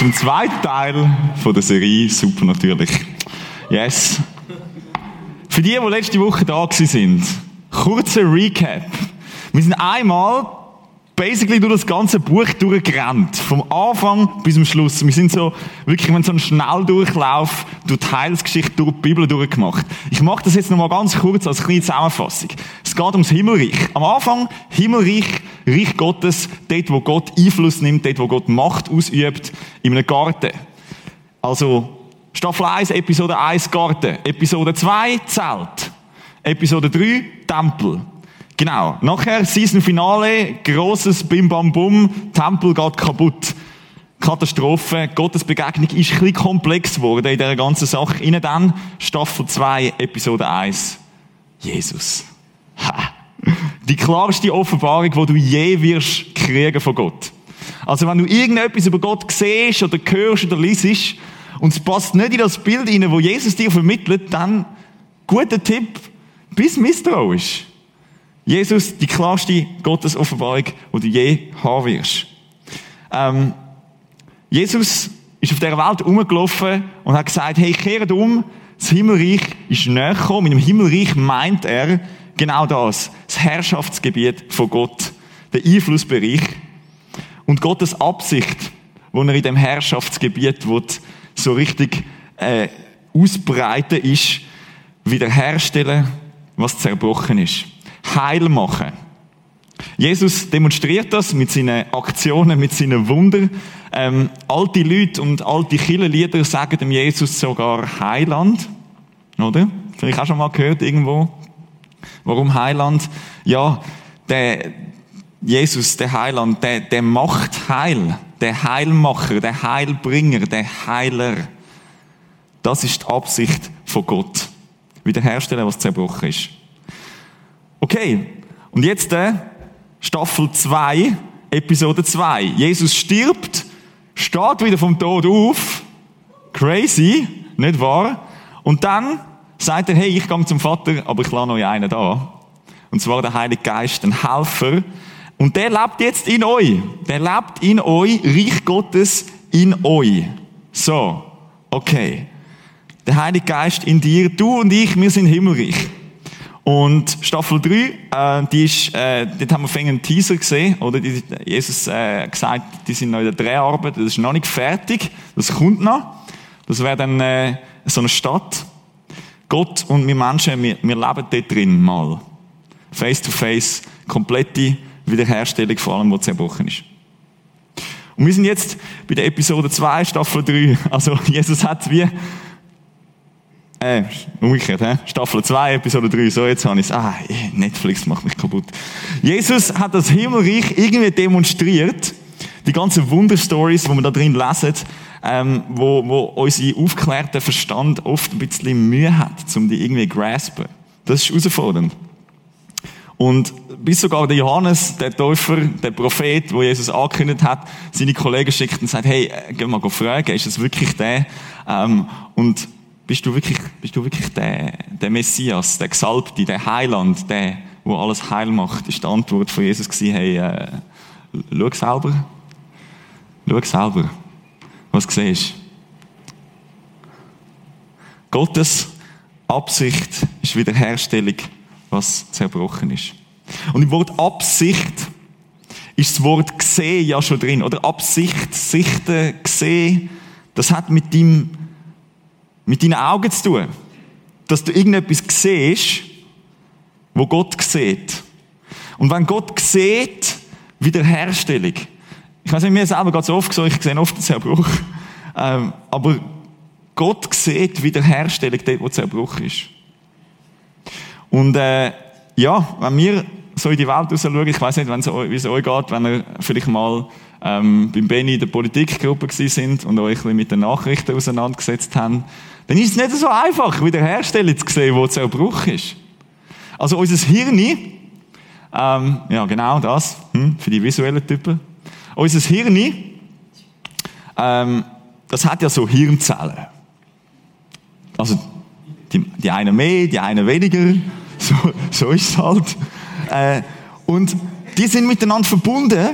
Zum zweiten Teil von der Serie Super natürlich. Yes. Für die, die letzte Woche da sind, kurzer Recap. Wir sind einmal basically durch das ganze Buch durchgerannt. Vom Anfang bis zum Schluss. Wir sind so, wirklich, wir so einen Schnelldurchlauf durch die Heilsgeschichte, durch die Bibel durchgemacht. Ich mache das jetzt nochmal ganz kurz als kleine Zusammenfassung. Es geht ums Himmelreich. Am Anfang, Himmelreich, Reich Gottes, dort, wo Gott Einfluss nimmt, dort, wo Gott Macht ausübt, in einem Garten. Also, Staffel 1, Episode 1, Garten. Episode 2, Zelt. Episode 3, Tempel. Genau. Nachher Season Finale, grosses Bim Bam Bum, Tempel geht kaputt. Katastrophe, Gottes Begegnung ist ein komplex geworden in dieser ganzen Sache. Innen dann Staffel 2, Episode 1, Jesus. Ha. Die klarste Offenbarung, die du je wirst kriegen von Gott. Also wenn du irgendetwas über Gott siehst oder hörst oder liest und es passt nicht in das Bild hinein, wo Jesus dir vermittelt, dann guter Tipp, bis misstrauisch. Jesus, die klarste Gottesoffenbarung, die du je haben wirst. Ähm, Jesus ist auf der Welt rumgelaufen und hat gesagt, hey, kehrt um, das Himmelreich ist näher gekommen. Mit dem Himmelreich meint er genau das. Das Herrschaftsgebiet von Gott. Der Einflussbereich. Und Gottes Absicht, wo er in dem Herrschaftsgebiet so richtig äh, ausbreiten ist, wiederherstellen, was zerbrochen ist. Heil machen. Jesus demonstriert das mit seinen Aktionen, mit seinen Wundern. Ähm, alte Leute und alte Kirchenlieder sagen dem Jesus sogar Heiland. Oder? Vielleicht auch schon mal gehört irgendwo. Warum Heiland? Ja, der Jesus, der Heiland, der, der macht Heil. Der Heilmacher, der Heilbringer, der Heiler. Das ist die Absicht von Gott. Wiederherstellen, was zerbrochen ist. Okay, und jetzt äh, Staffel 2, Episode 2. Jesus stirbt, steht wieder vom Tod auf. Crazy, nicht wahr? Und dann sagt er, hey, ich komme zum Vater, aber ich lasse euch einen da. Und zwar der Heilige Geist, ein Helfer. Und der lebt jetzt in euch. Der lebt in euch, Reich Gottes in euch. So, okay. Der Heilige Geist in dir, du und ich, wir sind himmelreich. Und Staffel 3, äh, die ist, äh, dort haben wir einen Teaser gesehen, oder? Die, Jesus äh, gesagt, die sind noch in der Dreharbeit, das ist noch nicht fertig, das kommt noch. Das wäre dann äh, so eine Stadt. Gott und wir Menschen, wir, wir leben dort drin mal. Face to face, komplette Wiederherstellung vor allem, was zerbrochen ist. Und wir sind jetzt bei der Episode 2, Staffel 3. Also Jesus hat wie äh, umgekehrt, hä? Staffel 2, Episode 3, so jetzt habe ich es. Ah, Netflix macht mich kaputt. Jesus hat das Himmelreich irgendwie demonstriert. Die ganzen Wunderstories, die wir da drin lesen, ähm, wo, wo unser aufgeklärter Verstand oft ein bisschen Mühe hat, um die irgendwie zu graspen. Das ist herausfordernd. Und bis sogar der Johannes, der Täufer, der Prophet, wo Jesus angekündigt hat, seine Kollegen schickt und sagt, hey, äh, geh mal fragen, ist das wirklich der? Ähm, und bist du wirklich, bist du wirklich der, der Messias, der Gesalbte, der Heiland, der, wo alles heil macht? Ist die Antwort von Jesus gewesen, hey, äh, schau selber. Schau selber, was du siehst. Gottes Absicht ist Wiederherstellung, was zerbrochen ist. Und im Wort Absicht ist das Wort gesehen ja schon drin. Oder Absicht, Sichten, gesehen, das hat mit deinem mit deinen Augen zu tun. Dass du irgendetwas siehst, wo Gott sieht. Und wenn Gott sieht, Wiederherstellung. Ich weiß nicht, mir selber geht es oft so, ich sehe oft den Zerbruch. Ähm, aber Gott sieht Wiederherstellung dort, wo Zerbruch ist. Und äh, ja, wenn wir so in die Welt schauen, ich weiß nicht, wie es euch geht, wenn ihr vielleicht mal ähm, beim Benny in der Politikgruppe sind und euch ein bisschen mit den Nachrichten auseinandergesetzt haben, dann ist es nicht so einfach, Wiederherstellung zu sehen, wo Zerbruch ist. Also unser Hirn Ähm, ja, genau das, hm, für die visuellen Typen. Unser Hirn, ähm, das hat ja so Hirnzellen. Also, die, die einen mehr, die einen weniger. So, so ist es halt. Äh, und die sind miteinander verbunden.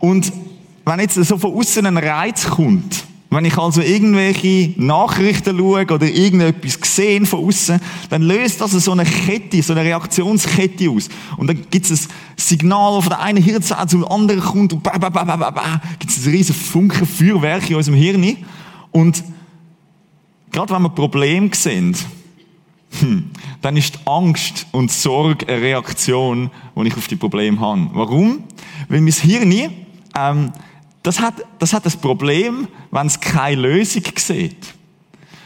Und wenn jetzt so von außen ein Reiz kommt, wenn ich also irgendwelche Nachrichten schaue oder irgendetwas sehe von außen, dann löst das so eine Kette, so eine Reaktionskette aus. Und dann gibt es ein Signal, von der einen Hirnzelle zum anderen kommt und gibt es ein riesen Funken Feuerwerk in unserem Hirn. Und gerade wenn wir Probleme sehen, hm, dann ist Angst und Sorge eine Reaktion, die ich auf die Probleme habe. Warum? Weil mein Hirn ähm, das hat, das hat das Problem, wenn es keine Lösung sieht.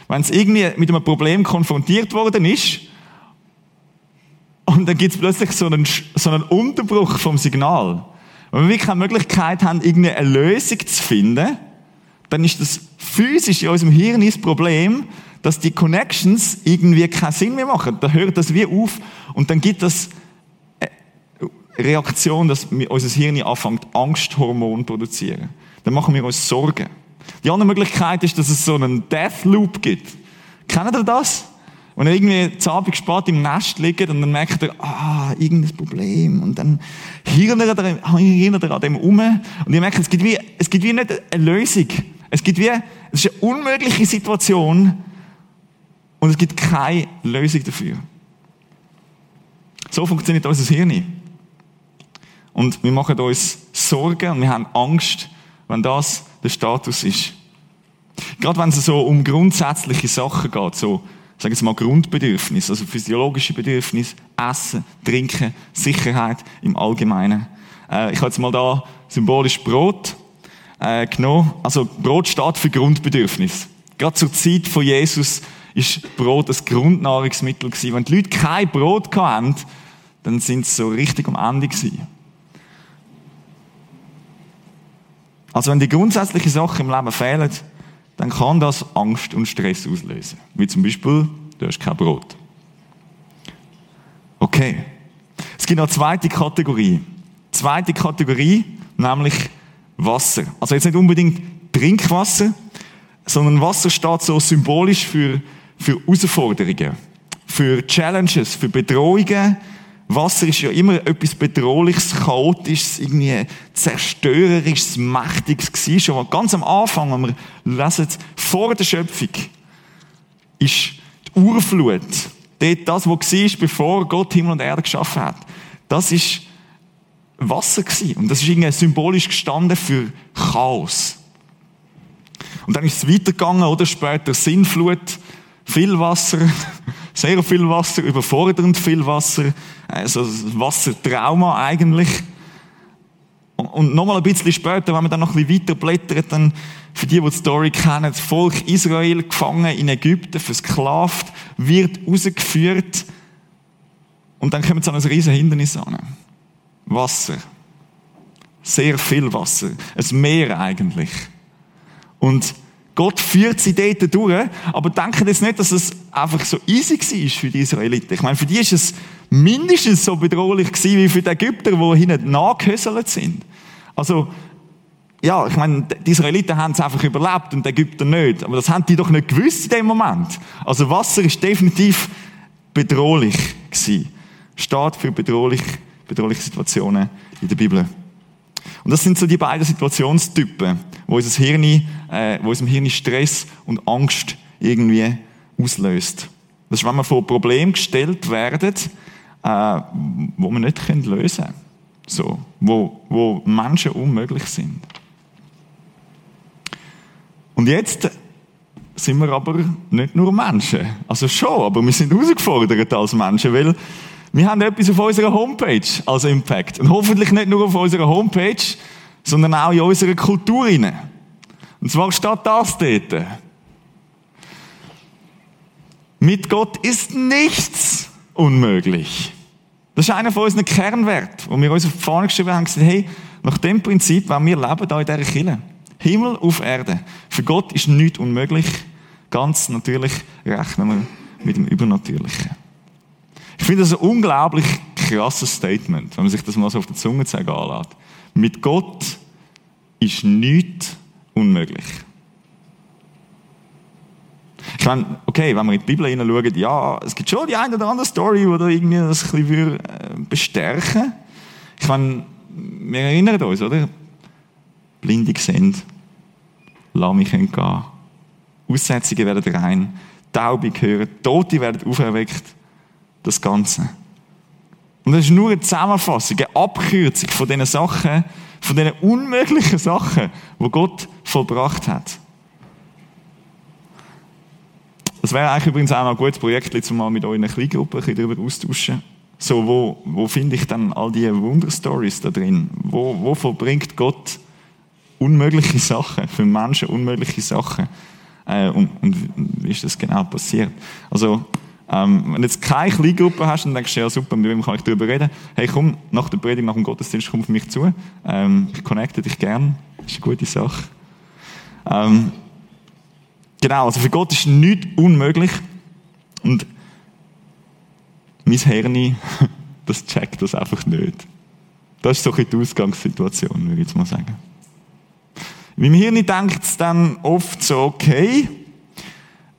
Wenn es irgendwie mit einem Problem konfrontiert worden ist, und dann gibt es plötzlich so einen, so einen Unterbruch vom Signal. Wenn wir keine Möglichkeit haben, irgendeine Lösung zu finden, dann ist das physisch in unserem Hirn das Problem, dass die Connections irgendwie keinen Sinn mehr machen. Da hört das wie auf und dann gibt das Reaktion, dass unser Hirn anfängt, Angsthormone zu produzieren. Dann machen wir uns Sorgen. Die andere Möglichkeit ist, dass es so einen Death Loop gibt. Kennt ihr das? Wenn ihr irgendwie zu Abend spät im Nest liegt und dann merkt ihr, ah, irgendein Problem. Und dann hirnt ihr an dem um. Und ihr merkt, es gibt wie, es gibt wie nicht eine Lösung. Es gibt wie, es ist eine unmögliche Situation und es gibt keine Lösung dafür. So funktioniert unser Hirn. Und wir machen uns Sorgen und wir haben Angst, wenn das der Status ist. Gerade wenn es so um grundsätzliche Sachen geht, so, sagen wir mal Grundbedürfnisse, also physiologische Bedürfnisse, Essen, Trinken, Sicherheit im Allgemeinen. Äh, ich habe jetzt mal da symbolisch Brot äh, genommen. Also Brot steht für Grundbedürfnis. Gerade zur Zeit von Jesus ist Brot das Grundnahrungsmittel gewesen. Wenn die Leute kein Brot hatten, dann sind sie so richtig am Ende gewesen. Also wenn die grundsätzlichen Sachen im Leben fehlen, dann kann das Angst und Stress auslösen. Wie zum Beispiel, du hast kein Brot. Okay. Es gibt noch eine zweite Kategorie. Zweite Kategorie, nämlich Wasser. Also jetzt nicht unbedingt Trinkwasser, sondern Wasser steht so symbolisch für, für Herausforderungen, für Challenges, für Bedrohungen, Wasser ist ja immer etwas Bedrohliches, Chaotisches, irgendwie Zerstörerisches, Mächtiges gewesen. Schon ganz am Anfang, wenn wir lesen, vor der Schöpfung, ist die Urflut, dort das, was war, bevor Gott Himmel und Erde geschaffen hat, das ist Wasser gewesen. Und das ist irgendwie symbolisch gestanden für Chaos. Und dann ist es weitergegangen, oder? Später Sinnflut, viel Wasser, sehr viel Wasser, überfordernd viel Wasser, also Wassertrauma eigentlich. Und nochmal ein bisschen später, wenn man dann noch ein bisschen weiter blättert, dann, für die, die die Story kennen, das Volk Israel gefangen in Ägypten, versklavt, wird rausgeführt. Und dann kommen sie an ein riesen Hindernis an. Wasser. Sehr viel Wasser. Ein Meer eigentlich. Und Gott führt sie dort durch, aber denken jetzt nicht, dass es einfach so easy war für die Israeliten. Ich meine, für die ist es mindestens so bedrohlich gewesen wie für die Ägypter, die hinten nachgehöselt sind. Also, ja, ich meine, die Israeliten haben es einfach überlebt und die Ägypter nicht. Aber das haben die doch nicht gewusst in dem Moment. Also Wasser ist definitiv bedrohlich gewesen. Steht für bedrohlich, bedrohliche Situationen in der Bibel. Und das sind so die beiden Situationstypen, wo unser Hirn, äh, wo unserem Hirn Stress und Angst irgendwie auslöst. Das ist, wenn wir vor Problemen gestellt werden, äh, wo wir nicht können lösen können. So, wo, wo Menschen unmöglich sind. Und jetzt sind wir aber nicht nur Menschen. Also schon, aber wir sind herausgefordert als Menschen, weil wir haben etwas auf unserer Homepage als Impact. Und hoffentlich nicht nur auf unserer Homepage, sondern auch in unserer Kultur rein. Und zwar steht das dort. Mit Gott ist nichts unmöglich. Das ist einer von unseren Kernwerten, wo wir uns auf die Fahne geschrieben haben, gesagt, hey, nach dem Prinzip wenn wir leben da in dieser Kirche. Himmel auf Erde. Für Gott ist nichts unmöglich. Ganz natürlich rechnen wir mit dem Übernatürlichen. Ich finde das eine unglaublich krasses Statement, wenn man sich das mal so auf der Zunge zeigen anlässt. Mit Gott ist nichts unmöglich. Ich meine, okay, wenn wir in die Bibel hineinschauen, ja, es gibt schon die eine oder andere Story, die da irgendwie das ein bisschen äh, bestärken Ich meine, wir erinnern uns, oder? Blinde sehen, Lahme können gehen, Aussetzungen werden rein, Taube hören, Tote werden auferweckt, das Ganze. Und das ist nur eine Zusammenfassung, eine Abkürzung von diesen Sachen, von diesen unmöglichen Sachen, die Gott vollbracht hat. Das wäre eigentlich übrigens auch noch ein gutes Projekt, um mal mit euren Kleingruppen ein darüber austauschen. So, wo, wo finde ich dann all diese Wunderstories da drin? Wo, wo vollbringt Gott unmögliche Sachen, für Menschen unmögliche Sachen? Äh, und, und wie ist das genau passiert? Also, ähm, wenn du jetzt keine Kleingruppe hast, dann denkst du, ja super, mit wem kann ich darüber reden? Hey, komm, nach der Predigt, nach dem Gottesdienst, komm auf mich zu. Ähm, ich connecte dich gern. Das ist eine gute Sache. Ähm, Genau, also für Gott ist nichts unmöglich. Und mein Hirn, das checkt das einfach nicht. Das ist so ein die Ausgangssituation, würde ich jetzt mal sagen. Meinem Hirn denkt es dann oft so, okay,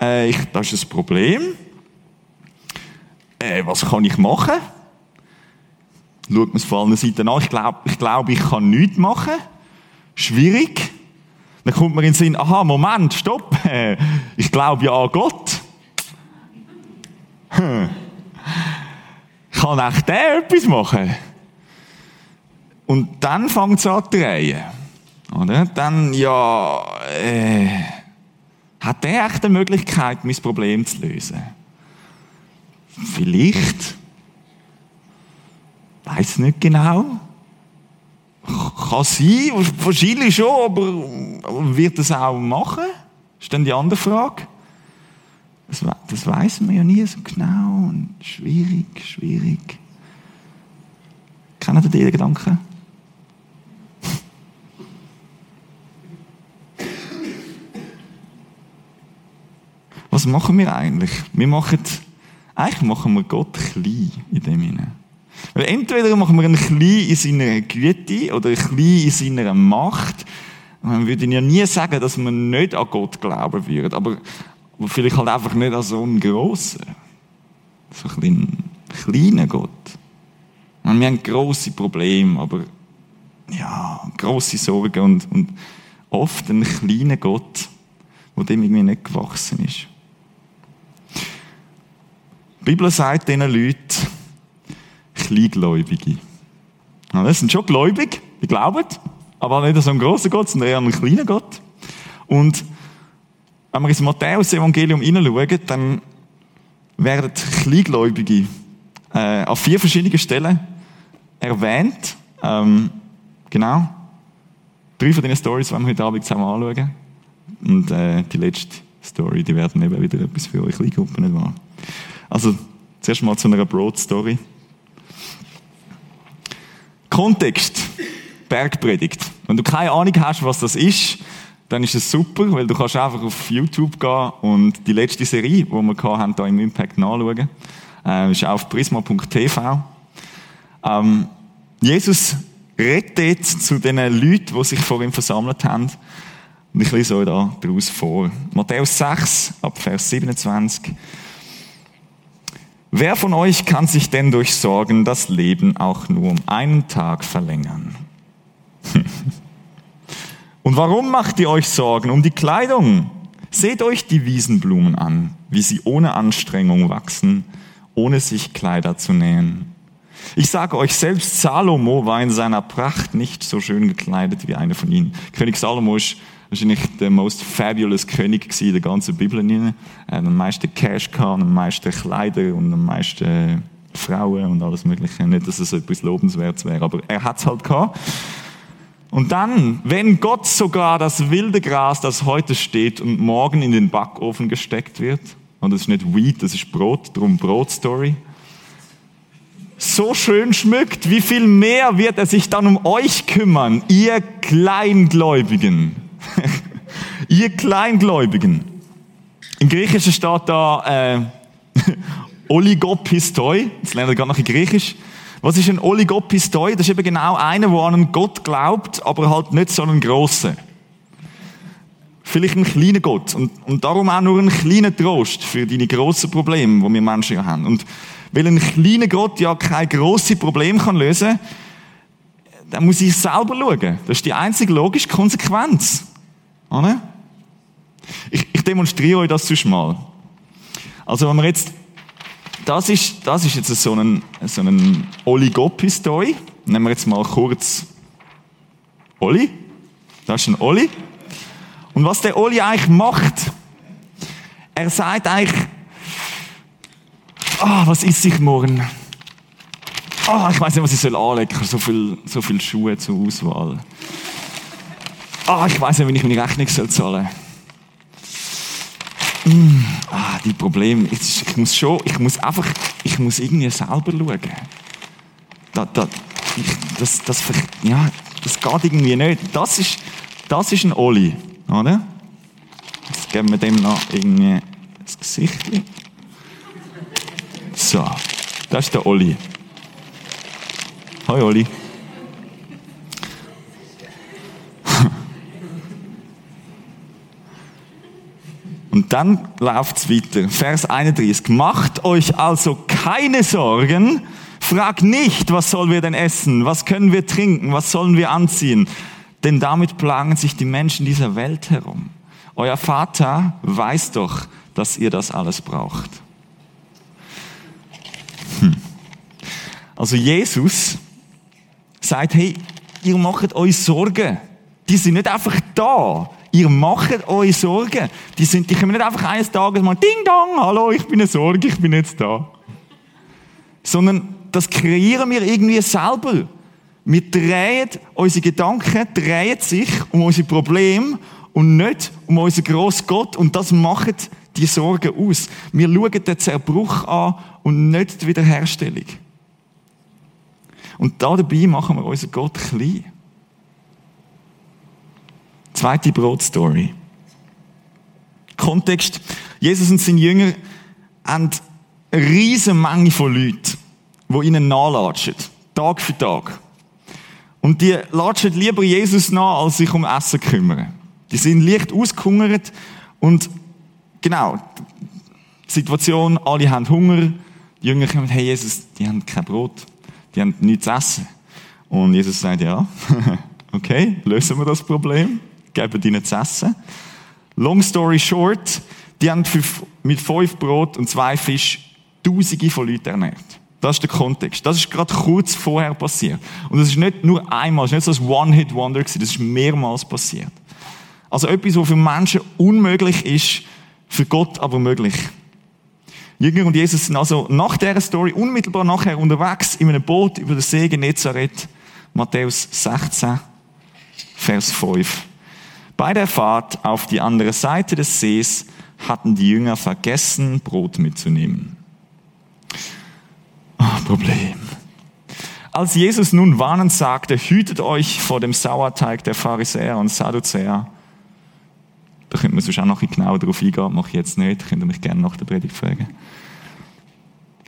äh, ich, das ist ein Problem. Äh, was kann ich machen? Schaut man es von allen Seiten an. Ich glaube, ich, glaub, ich kann nichts machen. Schwierig. Dann kommt man in den Sinn, aha, Moment, stopp, ich glaube ja an Gott. Hm. Kann auch der etwas machen? Und dann fängt es an zu drehen. Oder? Dann, ja, äh, hat der echt eine Möglichkeit, mein Problem zu lösen? Vielleicht. Weiß nicht genau. Kann sein, wahrscheinlich schon, aber wird das auch machen? Ist dann die andere Frage. Das, das weiß man ja nie so genau und schwierig, schwierig. Kennen Sie diese Gedanken? Was machen wir eigentlich? Wir machen, eigentlich machen wir Gott klein in dem Sinne. Weil entweder machen wir ihn klein in seiner Güte oder klein in seiner Macht. Man würde ja nie sagen, dass man nicht an Gott glauben würde, aber, vielleicht halt einfach nicht an so einen grossen, so einen kleinen Gott. Man, wir haben grosse Probleme, aber ja, grosse Sorgen und, und oft einen kleinen Gott, der dem irgendwie nicht gewachsen ist. Die Bibel sagt diesen Leuten, Kleingläubige. Das sind schon gläubig, die glauben, aber nicht so einen grossen Gott, sondern eher einen kleinen Gott. Und wenn wir ins Matthäus-Evangelium hineinschauen, dann werden Kleingläubige äh, an vier verschiedenen Stellen erwähnt. Ähm, genau. Drei von diesen Stories wollen wir heute Abend zusammen anschauen. Und äh, die letzte Story, die werden eben wieder etwas für eure Kleingruppen, nicht? Also, zuerst mal zu einer Broad-Story. Kontext. Bergpredigt. Wenn du keine Ahnung hast, was das ist, dann ist es super, weil du kannst einfach auf YouTube gehen und die letzte Serie, die wir haben, hier im Impact nachschauen. Äh, ist auf prisma.tv. Ähm, Jesus redet zu den Leuten, die sich vor ihm versammelt haben. Und ich lese euch da daraus vor. Matthäus 6, ab Vers 27. Wer von euch kann sich denn durch Sorgen das Leben auch nur um einen Tag verlängern? Und warum macht ihr euch Sorgen um die Kleidung? Seht euch die Wiesenblumen an, wie sie ohne Anstrengung wachsen, ohne sich Kleider zu nähen. Ich sage euch, selbst Salomo war in seiner Pracht nicht so schön gekleidet wie einer von ihnen. König Salomo ist wahrscheinlich der most fabulous König in der ganzen Bibel. Er hat am meisten Cash gehabt, am meisten Kleider und am meisten Frauen und alles Mögliche. Nicht, dass es etwas Lobenswertes wäre, aber er hat es halt gehabt. Und dann, wenn Gott sogar das wilde Gras, das heute steht und morgen in den Backofen gesteckt wird, und das ist nicht Wheat, das ist Brot, drum Brotstory, so schön schmückt, wie viel mehr wird er sich dann um euch kümmern, ihr Kleingläubigen. Ihr Kleingläubigen. Im Griechischen steht da äh, Oligopistoi. Jetzt lernen wir gerade noch in Griechisch. Was ist ein Oligopistoi? Das ist eben genau einer, der an einen Gott glaubt, aber halt nicht so einen grossen. Vielleicht einen kleinen Gott. Und, und darum auch nur einen kleinen Trost für deine grossen Probleme, die wir Menschen ja haben. Und weil ein kleiner Gott ja kein grosses Problem kann lösen kann, dann muss ich selber schauen. Das ist die einzige logische Konsequenz. Oder? Ich, ich demonstriere euch das sonst mal. Also wenn wir jetzt, das ist, das ist jetzt so ein, so ein Oligopistoi. Nehmen wir jetzt mal kurz Oli. Das ist ein Oli. Und was der Oli eigentlich macht, er sagt eigentlich, ah, oh, was ist sich morgen? Ah, oh, ich weiß nicht, was ich soll anlegen. So viel, so viel Schuhe zur Auswahl. Ah, oh, ich weiß nicht, wie ich meine Rechnung soll zahlen. Mm, ah, die Probleme. Ich, muss schon, ich muss einfach, ich muss irgendwie selber schauen. Da, da, ich, das, das, ja, das geht irgendwie nicht. Das ist, das ist ein Oli, oder? Jetzt geben wir dem noch irgendwie das Gesicht. So, das ist der Oli. Hoi Oli. Dann läuft's weiter. Vers 31. Macht euch also keine Sorgen. Fragt nicht, was sollen wir denn essen? Was können wir trinken? Was sollen wir anziehen? Denn damit plagen sich die Menschen dieser Welt herum. Euer Vater weiß doch, dass ihr das alles braucht. Hm. Also Jesus sagt, hey, ihr macht euch Sorgen. Die sind nicht einfach da. Ihr macht euch Sorgen. Die, sind, die kommen nicht einfach eines Tages mal, ding dong, hallo, ich bin eine Sorge, ich bin jetzt da. Sondern das kreieren wir irgendwie selber. Wir drehen, unsere Gedanken drehen sich um unsere Probleme und nicht um unseren grossen Gott. Und das macht die Sorgen aus. Wir schauen den Zerbruch an und nicht die Wiederherstellung. Und da dabei machen wir unseren Gott klein. Zweite Brotstory. Kontext. Jesus und seine Jünger haben eine riesige Menge von Leuten, die ihnen nachlatschen. Tag für Tag. Und die latschen lieber Jesus nach, als sich um Essen kümmern. Die sind leicht ausgehungert und genau, die Situation, alle haben Hunger. Die Jünger kommen, hey Jesus, die haben kein Brot die haben nichts zu essen. Und Jesus sagt, ja, okay, lösen wir das Problem, geben ihnen zu essen. Long story short, die haben mit fünf Brot und zwei Fisch Tausende von Leuten ernährt. Das ist der Kontext. Das ist gerade kurz vorher passiert. Und das ist nicht nur einmal, das ist nicht so ein One-Hit-Wonder das ist mehrmals passiert. Also etwas, was für Menschen unmöglich ist, für Gott aber möglich. Jünger und Jesus sind also nach dieser Story unmittelbar nachher unterwegs in einem Boot über den See Genezareth. Matthäus 16, Vers 5. Bei der Fahrt auf die andere Seite des Sees hatten die Jünger vergessen, Brot mitzunehmen. Oh, Problem. Als Jesus nun warnend sagte, hütet euch vor dem Sauerteig der Pharisäer und Sadduzäer, da könnte man sonst auch noch ein genauer darauf eingehen, mache ich jetzt nicht, könnt ihr mich gerne nach der Predigt fragen.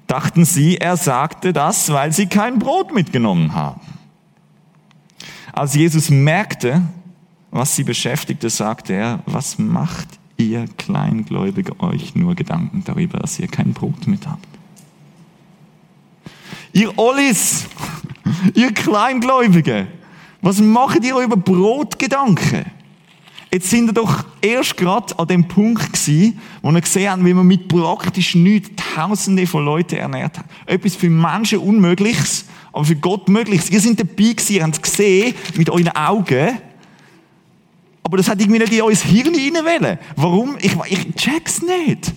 Dachten sie, er sagte das, weil sie kein Brot mitgenommen haben. Als Jesus merkte, was sie beschäftigte, sagte er, was macht ihr Kleingläubige euch nur Gedanken darüber, dass ihr kein Brot mit habt? Ihr Ollis, ihr Kleingläubige, was macht ihr über Brot Gedanken? Jetzt sind wir doch erst gerade an dem Punkt gewesen, wo wir gesehen haben, wie man mit praktisch nichts Tausende von Leuten ernährt hat. Etwas für Menschen Unmögliches, aber für Gott Mögliches. Ihr seid dabei gewesen, ihr habt es gesehen mit euren Augen. Aber das hat irgendwie nicht in euer Hirn reinwählen. Warum? Ich, ich check's nicht.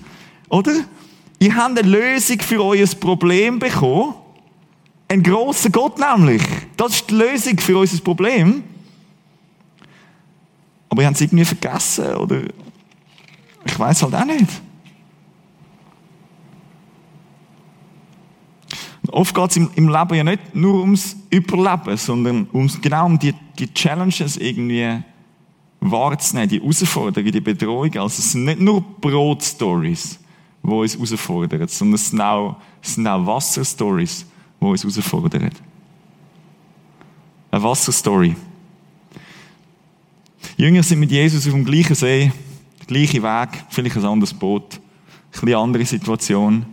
Oder? Ihr habt eine Lösung für euer Problem bekommen. Ein grosser Gott nämlich. Das ist die Lösung für unser Problem. Aber ich habe es irgendwie vergessen oder ich weiß halt auch nicht. oft geht es im, im, Leben ja nicht nur ums Überleben, sondern ums, genau um die, die Challenges irgendwie wahrzunehmen, die Herausforderungen, die Bedrohungen. Also es sind nicht nur Brot-Stories, die uns herausfordern, sondern es sind auch, es sind auch Wasser-Stories, die uns herausfordern. Eine Wasserstory. Die Jünger sind mit Jesus auf dem gleichen See, gleiche Weg, vielleicht ein anderes Boot, eine bisschen andere Situation.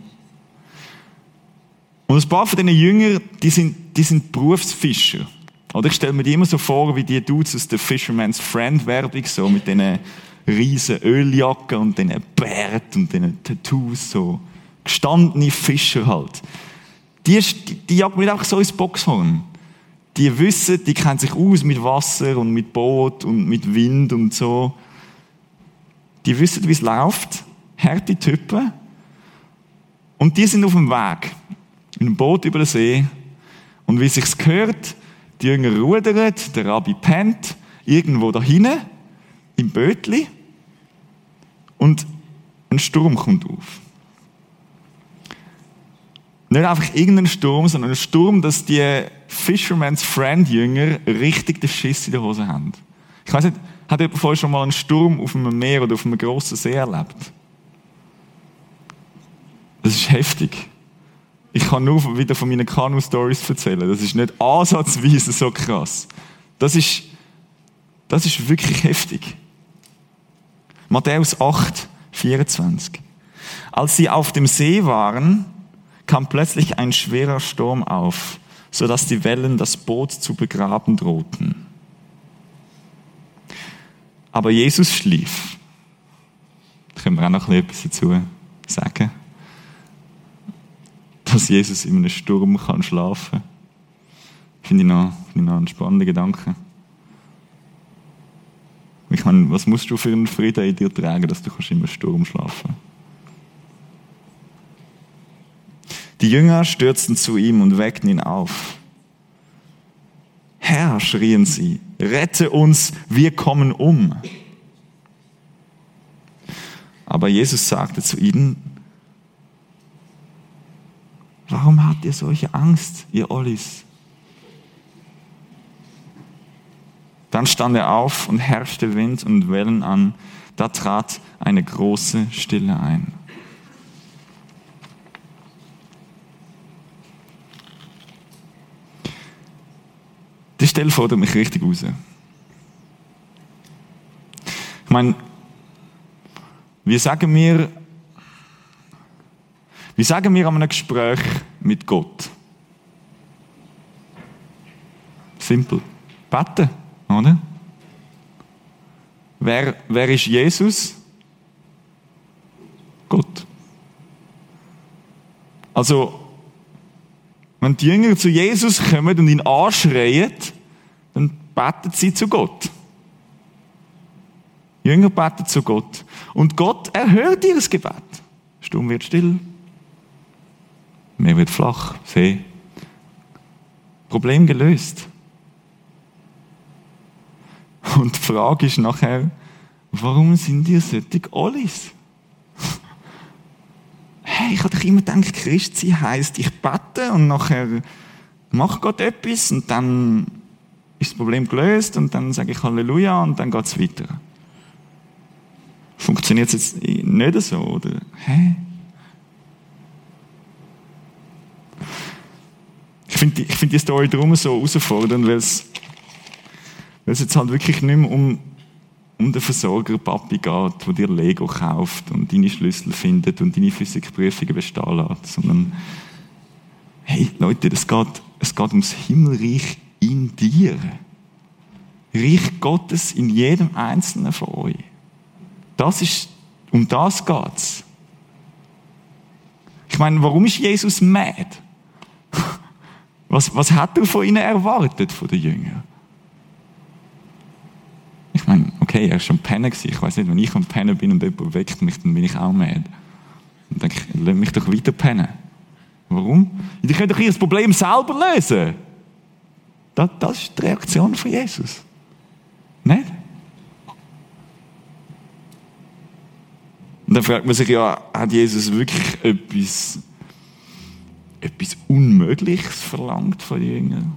Und ein paar von diesen Jüngern, die sind, die sind Berufsfischer. Oder ich stelle mir die immer so vor, wie die Dudes aus der Fisherman's Friend Werbung, so mit diesen riesen Öljacken und diesen Bärt und diesen Tattoos, so. Gestandene Fischer halt. Die, die, die jagen nicht einfach so ins Boxhorn. Die wissen, die kennen sich aus mit Wasser und mit Boot und mit Wind und so. Die wissen, wie es läuft. Harte Typen. Und die sind auf dem Weg. In einem Boot über den See. Und wie sich's gehört, die Jünger rudern, der Rabbi pennt, irgendwo da hinten, im Bötli. Und ein Sturm kommt auf. Nicht einfach irgendein Sturm, sondern ein Sturm, dass die Fisherman's Friend Jünger richtig den Schiss in der Hose haben. Ich weiß nicht, hat jemand vorher schon mal einen Sturm auf einem Meer oder auf einem grossen See erlebt? Das ist heftig. Ich kann nur wieder von meinen Kanu-Stories erzählen. Das ist nicht ansatzweise so krass. Das ist, das ist wirklich heftig. Matthäus 8, 24. Als sie auf dem See waren, kam plötzlich ein schwerer Sturm auf, so dass die Wellen das Boot zu begraben drohten. Aber Jesus schlief. Da können wir auch noch etwas dazu sagen dass Jesus in einem Sturm kann schlafen kann. Finde ich noch, finde ich noch einen spannenden Gedanken. Ich meine, was musst du für einen Frieden in dir tragen, dass du in einem Sturm schlafen kannst? Die Jünger stürzten zu ihm und weckten ihn auf. Herr, schrien sie, rette uns, wir kommen um. Aber Jesus sagte zu ihnen, Warum habt ihr solche Angst, ihr Ollis? Dann stand er auf und herrschte Wind und Wellen an. Da trat eine große Stille ein. Die Stelle fordert mich richtig raus. Ich meine, wie sagen wir wie sagen wir an einem Gespräch mit Gott? Simpel. Beten, oder? Wer, wer ist Jesus? Gott. Also, wenn die Jünger zu Jesus kommen und ihn anschreien, dann beten sie zu Gott. Die Jünger beten zu Gott. Und Gott erhört ihr Gebet. Stumm wird still. Meer wird flach, See. Problem gelöst. Und die Frage ist nachher, warum sind ihr solche Ollis? Hey, ich habe doch immer gedacht, Christ sein heisst, ich bete und nachher macht Gott etwas und dann ist das Problem gelöst und dann sage ich Halleluja und dann geht es weiter. Funktioniert es jetzt nicht so, oder? Hä? Finde ich find die Story darum so herausfordernd, weil es, jetzt halt wirklich nicht mehr um, um den Versorger Papi geht, der dir Lego kauft und deine Schlüssel findet und deine Physikprüfungen bestehen lässt, sondern hey Leute, es geht, es geht ums Himmelreich in dir. Reich Gottes in jedem Einzelnen von euch. Das ist, um das geht's. Ich meine, warum ist Jesus mad? Was, was hat er von ihnen erwartet, von den Jüngern? Ich meine, okay, er ist schon pennen. Ich weiß nicht, wenn ich am Pennen bin und jemand weckt mich, dann bin ich auch mad. Dann denke ich, lass mich doch weiter pennen. Warum? Die können doch ihr Problem selber lösen. Das, das ist die Reaktion von Jesus. Nicht? Und dann fragt man sich ja, hat Jesus wirklich etwas etwas Unmögliches verlangt von den Jüngern.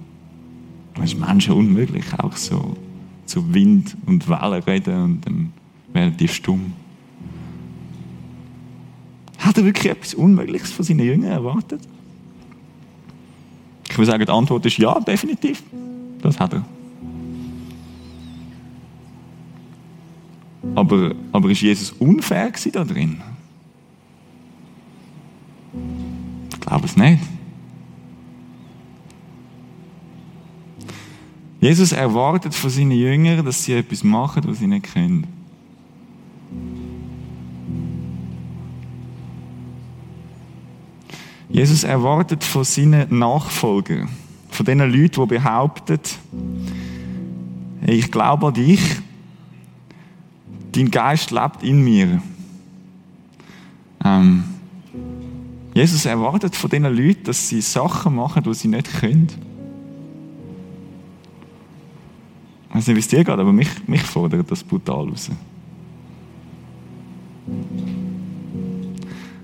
Das ist Menschen unmöglich, auch so zu Wind und Wellen reden und dann werden die stumm. Hat er wirklich etwas Unmögliches von seinen Jüngern erwartet? Ich würde sagen, die Antwort ist ja, definitiv. Das hat er. Aber, aber ist Jesus unfair da drin? Glaube es nicht. Jesus erwartet von seinen Jüngern, dass sie etwas machen, was sie nicht können. Jesus erwartet von seinen Nachfolgern, von den Leuten, die behaupten, ich glaube an dich, dein Geist lebt in mir. Ähm, Jesus erwartet von diesen Leuten, dass sie Sachen machen, die sie nicht können. Ich weiß nicht, wie es dir geht, aber mich, mich fordert das brutal raus.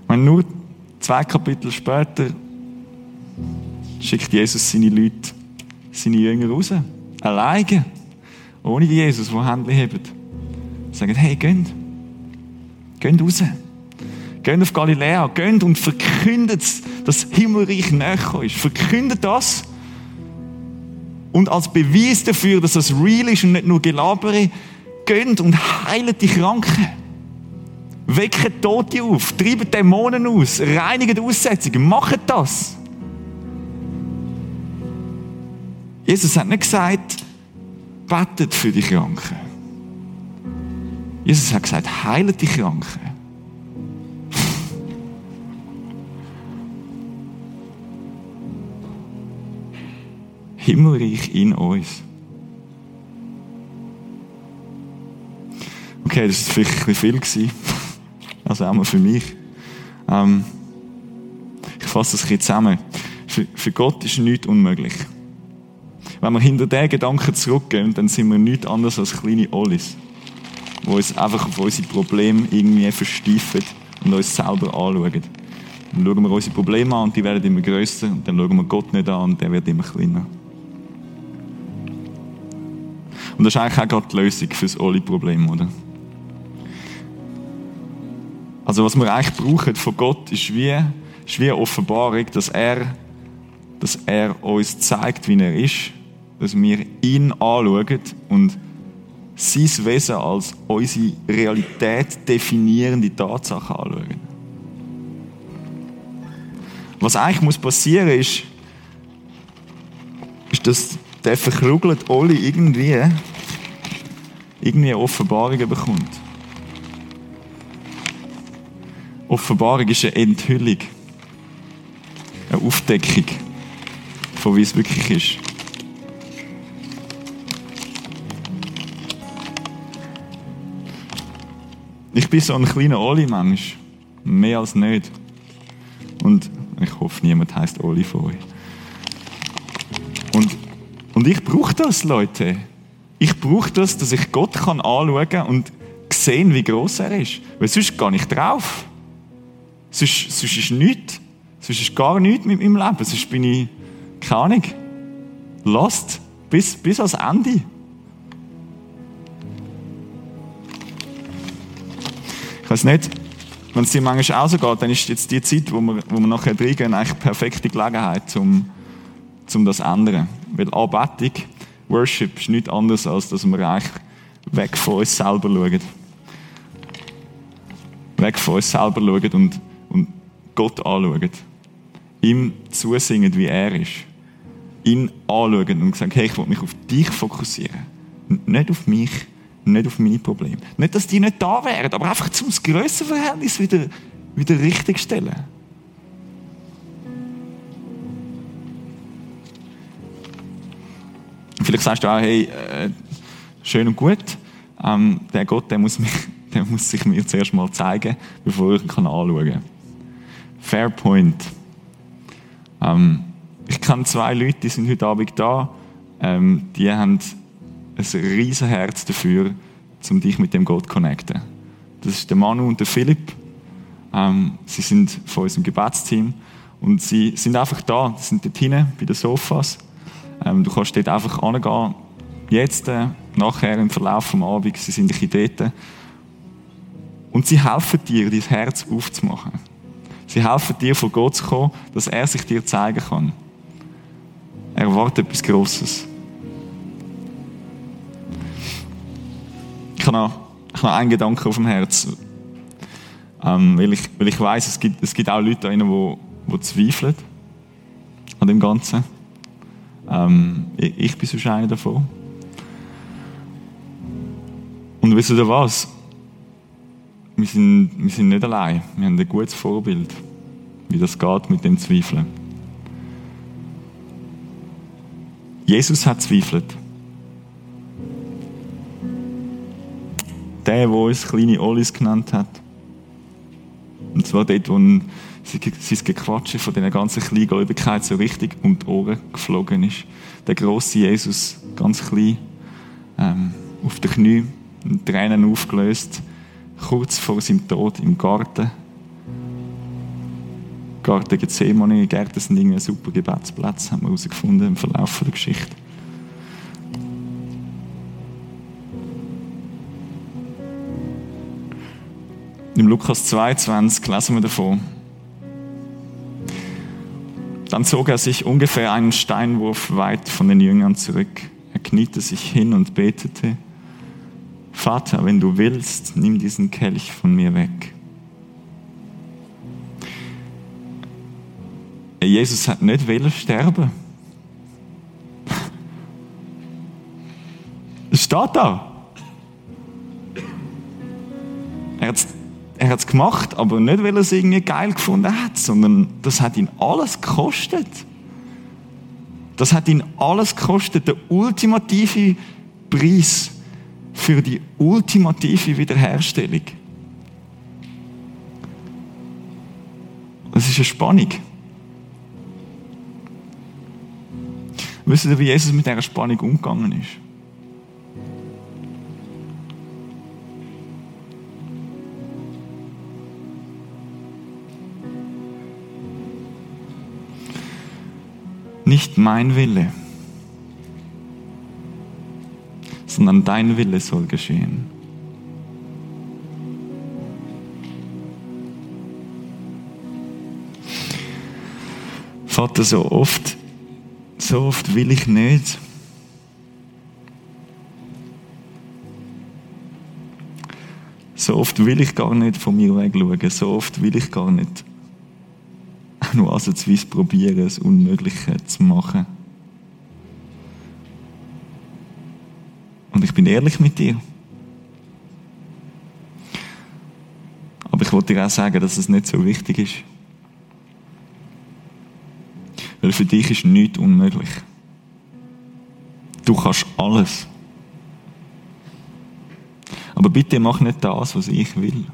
Wenn nur Zwei Kapitel später schickt Jesus seine Leute, seine Jünger raus. Alleine. Ohne Jesus, der Hände hebt. Sagen, hey, geht. Geht raus. Geht auf Galiläa. Geht und verkündet, dass Himmelreich näher ist. Verkündet das. Und als Beweis dafür, dass das real ist und nicht nur Gelabere, geht und heilt die Kranken. Wecken Tote auf, treiben Dämonen aus, reinigen Aussetzungen, machen das. Jesus hat nicht gesagt, betet für die Kranken. Jesus hat gesagt, heilet die Kranken. Himmelreich in uns. Okay, das war vielleicht ein bisschen viel. Also auch mal für mich. Ähm, ich fasse das ein zusammen. Für, für Gott ist nichts unmöglich. Wenn wir hinter diesen Gedanken zurückgehen, dann sind wir nichts anderes als kleine Ollis, die uns einfach auf unsere Probleme irgendwie versteifen und uns selber anschauen. Dann schauen wir unsere Probleme an und die werden immer grösser und dann schauen wir Gott nicht an und der wird immer kleiner. Und das ist eigentlich auch gerade die Lösung für das Oli-Problem, oder? Also was wir eigentlich brauchen von Gott, ist wie, ist wie Offenbarung, dass er, dass er uns zeigt, wie er ist, dass wir ihn anschauen und sein Wesen als unsere Realität definierende Tatsache anschauen. Was eigentlich muss passieren ist, ist, dass der verkrugelt Oli irgendwie, irgendwie eine Offenbarung bekommt. Offenbarung ist eine Enthüllung. Eine Aufdeckung von wie es wirklich ist. Ich bin so ein kleiner Oli-Mensch. Mehr als nicht. Und ich hoffe, niemand heißt Oli von euch. Und, und ich brauche das, Leute. Ich brauche das, dass ich Gott kann anschauen kann und sehen, wie groß er ist. Weil sonst gar nicht drauf. Sonst, sonst ist nichts. Sonst ist gar nichts mit meinem Leben. Sonst bin ich, keine Ahnung, lost. Bis, bis ans Ende. Ich weiß nicht, wenn es dir manchmal auch so geht, dann ist jetzt die Zeit, wo wir, wo wir nachher reingehen, eigentlich perfekte Gelegenheit, um, um das zu ändern. Weil Anbetung, Worship ist nichts anderes, als dass wir eigentlich weg von uns selber schauen. Weg von uns selber schauen und Gott anschauen, ihm zusingen, wie er ist, ihn anschauen und sagen, hey, ich will mich auf dich fokussieren. Nicht auf mich, nicht auf meine Probleme. Nicht, dass die nicht da wären, aber einfach zum Grössenverhältnis wieder, wieder richtig stellen. Vielleicht sagst du auch, hey, äh, schön und gut, ähm, der Gott, der muss, mich, der muss sich mir zuerst mal zeigen, bevor ich ihn anschauen kann. Fair Point. Ähm, ich kenne zwei Leute, die sind heute Abend da. Ähm, die haben ein riesen Herz dafür, um dich mit dem Gott zu connecten. Das ist der Manu und der Philipp. Ähm, sie sind von unserem Gebetsteam und sie sind einfach da. Sie sind dort hinten bei den Sofas. Ähm, du kannst dort einfach angehen. Jetzt, äh, nachher im Verlauf des Abends, sie sind dort. Und sie helfen dir, dein Herz aufzumachen. Sie helfen dir, von Gott zu kommen, dass er sich dir zeigen kann. erwarte etwas Grosses. Ich habe noch, ich habe einen Gedanken auf dem Herz. Ähm, weil ich, weil ich weiß, es gibt, es gibt auch Leute da die, die zweifeln an dem Ganzen. Ähm, ich, ich bin sonst einer davon. Und wisst ihr was? Wir sind, wir sind nicht allein. Wir haben ein gutes Vorbild, wie das geht mit dem Zweifeln. Jesus hat zweifelt. Der, der uns kleine Olis genannt hat. Und zwar dort, wo sein Gequatsche von dieser ganzen Kleingläubigkeit so richtig um die Ohren geflogen ist. Der große Jesus, ganz klein, ähm, auf den Knie, Tränen aufgelöst, kurz vor seinem Tod im Garten. Garten Gethsemane, Gärten sind irgendwie ein super Gebetsplatz, haben wir herausgefunden im Verlauf der Geschichte. Im Lukas 22 lesen wir davon. Dann zog er sich ungefähr einen Steinwurf weit von den Jüngern zurück. Er kniete sich hin und betete, Vater, wenn du willst, nimm diesen Kelch von mir weg. Jesus hat nicht wollen sterben. Es steht da. Er hat er hat es gemacht, aber nicht, weil er es irgendwie geil gefunden hat, sondern das hat ihn alles gekostet. Das hat ihn alles gekostet, der ultimative Preis für die ultimative Wiederherstellung. Das ist eine Spannung. Wisst ihr, wie Jesus mit dieser Spannung umgegangen ist? Nicht mein Wille, sondern dein Wille soll geschehen. Vater, so oft, so oft will ich nicht. So oft will ich gar nicht von mir weg schauen. So oft will ich gar nicht nur ansatzweise probieren, das Unmögliche zu machen. Und ich bin ehrlich mit dir. Aber ich wollte dir auch sagen, dass es nicht so wichtig ist. Weil für dich ist nichts unmöglich. Du kannst alles. Aber bitte mach nicht das, was ich will.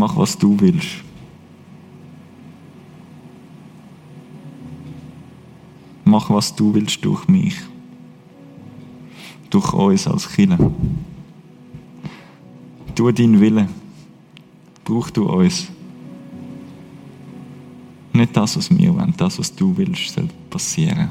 Mach, was du willst. Mach, was du willst durch mich. Durch uns als Kinder. Tu deinen Willen. Brauch du uns. Nicht das, was wir wollen, das, was du willst, soll passieren.